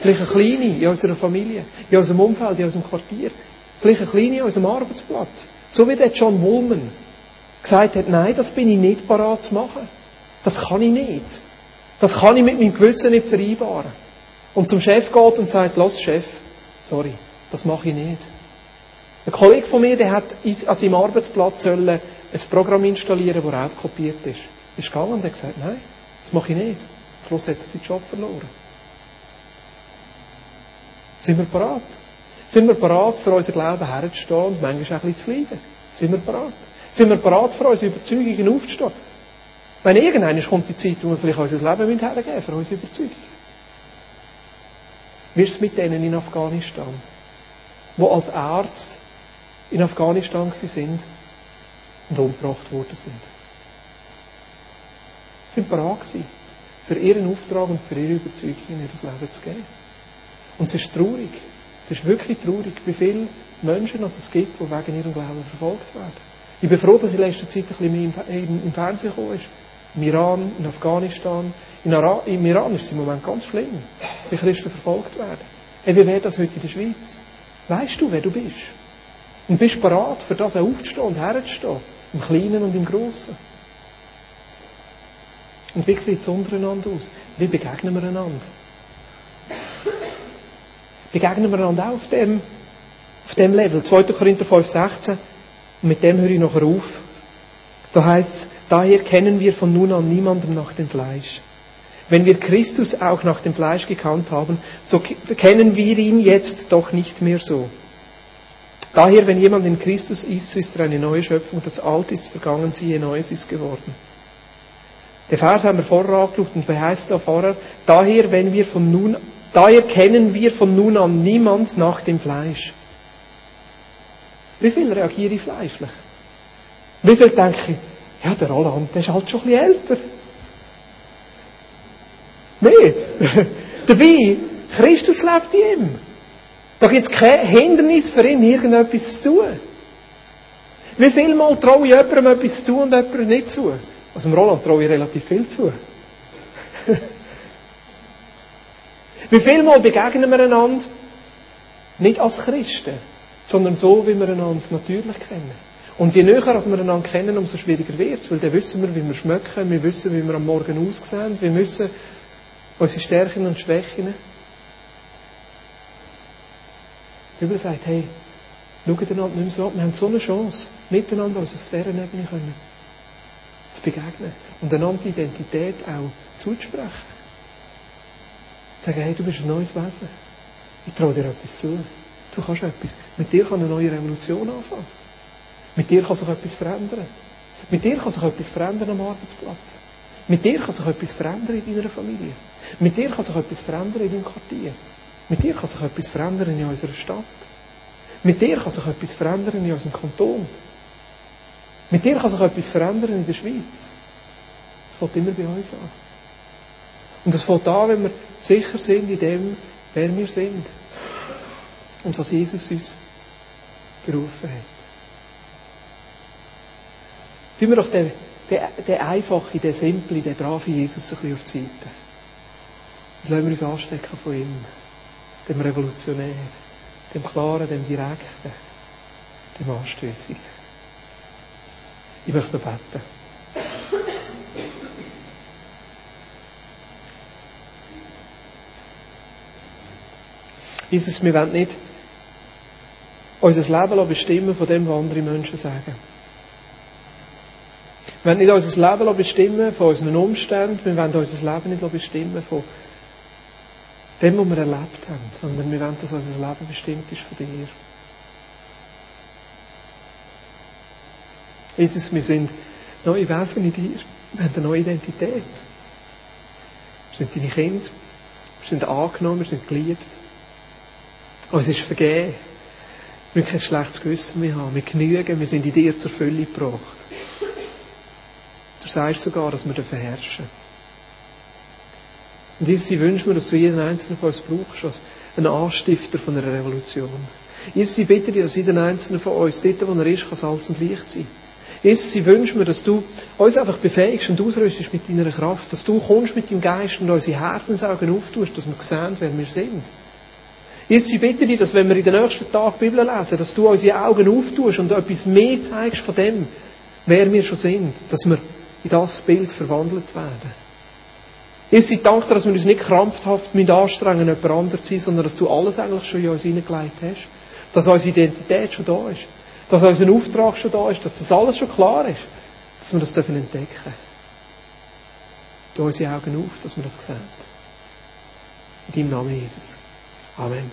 Vielleicht eine kleine in unserer Familie, in unserem Umfeld, in unserem Quartier. Vielleicht eine kleine in unserem Arbeitsplatz. So wie der John Woolman gesagt hat, nein, das bin ich nicht parat zu machen. Das kann ich nicht. Das kann ich mit meinem Gewissen nicht vereinbaren. Und zum Chef geht und sagt, los Chef, sorry, das mache ich nicht. Ein Kollege von mir, der hat an seinem Arbeitsplatz sollen ein Programm installieren, das auch kopiert ist. Ist gegangen und hat gesagt, nein, das mache ich nicht. Schluss hat er seinen Job verloren. Sind wir parat? Sind wir parat, für unser Glauben herzustehen und manchmal auch ein zu leiden? Sind wir parat? Sind wir parat, für unsere Überzeugungen aufzustehen? Wenn irgendwann kommt die Zeit, wo wir vielleicht unser Leben hergeben für unsere Überzeugungen. Wie ist es mit denen in Afghanistan, die als Arzt in Afghanistan sind und umgebracht worden sind? Sind gewesen, für ihren Auftrag und für ihre Überzeugungen ihr Leben zu geben. Und es ist traurig. Es ist wirklich traurig, wie viele Menschen es gibt, die wegen ihrem Glauben verfolgt werden. Ich bin froh, dass in letzter Zeit ein bisschen mehr im, Fernsehen gekommen ist. Im Iran, in Afghanistan. In Ara Im Iran ist es im Moment ganz schlimm, wie Christen verfolgt werden. Hey, wie wäre das heute in der Schweiz? Weißt du, wer du bist? Und bist bereit, für das auch aufzustehen und herzustehen. Im Kleinen und im Großen. Und wie sieht es untereinander aus? Wie begegnen wir einander? Begegnen wir einander auch auf dem, auf dem Level. 2. Korinther 5, 16. Und mit dem höre ich nachher auf. Da heißt es, daher kennen wir von nun an niemanden nach dem Fleisch. Wenn wir Christus auch nach dem Fleisch gekannt haben, so kennen wir ihn jetzt doch nicht mehr so. Daher, wenn jemand in Christus ist, so ist er eine neue Schöpfung. Das Alte ist vergangen, siehe, Neues ist geworden. Der Vers haben wir vorher angeschaut und heißt da vorher? Daher, wenn wir von nun Daher kennen wir von nun an niemand nach dem Fleisch. Wie viel reagiere ich fleischlich? Wie viel denke ich, ja, der Roland, der ist halt schon ein bisschen älter. Nicht. Dabei, Christus lebt in ihm. Da gibt es kein Hindernis für ihn, irgendetwas zu tun. Wie viel Mal traue ich jemandem etwas zu und jemandem nicht zu? Also dem Roland traue ich relativ viel zu. Wie viel Mal begegnen wir einander nicht als Christen, sondern so, wie wir einander natürlich kennen. Und je näher wir einander kennen, umso schwieriger wird es, weil dann wissen wir, wie wir schmecken, wir wissen, wie wir am Morgen aussehen, wir wissen unsere Stärken und Schwächen. Die Bibel sagt, hey, schaut einander nicht mehr so an, wir haben so eine Chance, miteinander uns auf dieser Ebene können, zu begegnen und einander die Identität auch zuzusprechen. Sagen, hey, du bist ein neues Wesen. Ich traue dir etwas zu. Du kannst etwas. Mit dir kann eine neue Revolution anfangen. Mit dir kann sich etwas verändern. Mit dir kann sich etwas verändern am Arbeitsplatz. Mit dir kann sich etwas verändern in deiner Familie. Mit dir kann sich etwas verändern in deinem Quartier. Mit dir kann sich etwas verändern in unserer Stadt. Mit dir kann sich etwas verändern in unserem Kanton. Mit dir kann sich etwas verändern in der Schweiz. Es fängt immer bei uns an. Und es fängt an, wenn wir sicher sind in dem, wer wir sind. Und was Jesus uns gerufen hat. Tun wir doch den, den, den einfachen, den simplen, den braven Jesus ein bisschen auf die Seite. Und lassen wir uns anstecken von ihm, dem Revolutionär, dem Klaren, dem Direkten, dem Anstößigen. Ich möchte beten. Jesus, wir wollen nicht unser Leben bestimmen von dem, was andere Menschen sagen. Wir wollen nicht unser Leben bestimmen von unseren Umständen, wir wollen unser Leben nicht bestimmen von dem, was wir erlebt haben, sondern wir wollen, dass unser Leben bestimmt ist von dir. Jesus, wir sind neue Wesen in dir. Wir haben eine neue Identität. Wir sind deine Kinder. Wir sind angenommen, wir sind geliebt. Uns ist vergeben. Wir müssen kein schlechtes Gewissen mehr haben. Wir genügen, wir sind in dir zur Fülle gebracht. Du sagst sogar, dass wir herrschen Und Jesus, ich wünsche mir, dass du jeden einzelnen von uns brauchst als einen Anstifter von einer Revolution. Jesus, ich bitte dich, dass jeder einzelne von uns, dort wo er ist, kann Salz und Licht sein. Jesus, ich wünsche mir, dass du uns einfach befähigst und ausrüstest mit deiner Kraft, dass du kommst mit deinem Geist und unsere Herzensaugen auftust, dass wir sehen, wer wir sind. Jesus, ich bitte dich, dass wenn wir in den nächsten Tagen Bibel lesen, dass du unsere Augen auftust und etwas mehr zeigst von dem, wer wir schon sind, dass wir in das Bild verwandelt werden. Jesus, ich danke dir, dass wir uns nicht krampfhaft mit anstrengen, jemand anderes zu sein, sondern dass du alles eigentlich schon in uns hineingelegt hast. Dass unsere Identität schon da ist dass unser Auftrag schon da ist, dass das alles schon klar ist, dass wir das dürfen entdecken. Tu unsere Augen auf, dass wir das sehen. In deinem Namen, Jesus. Amen.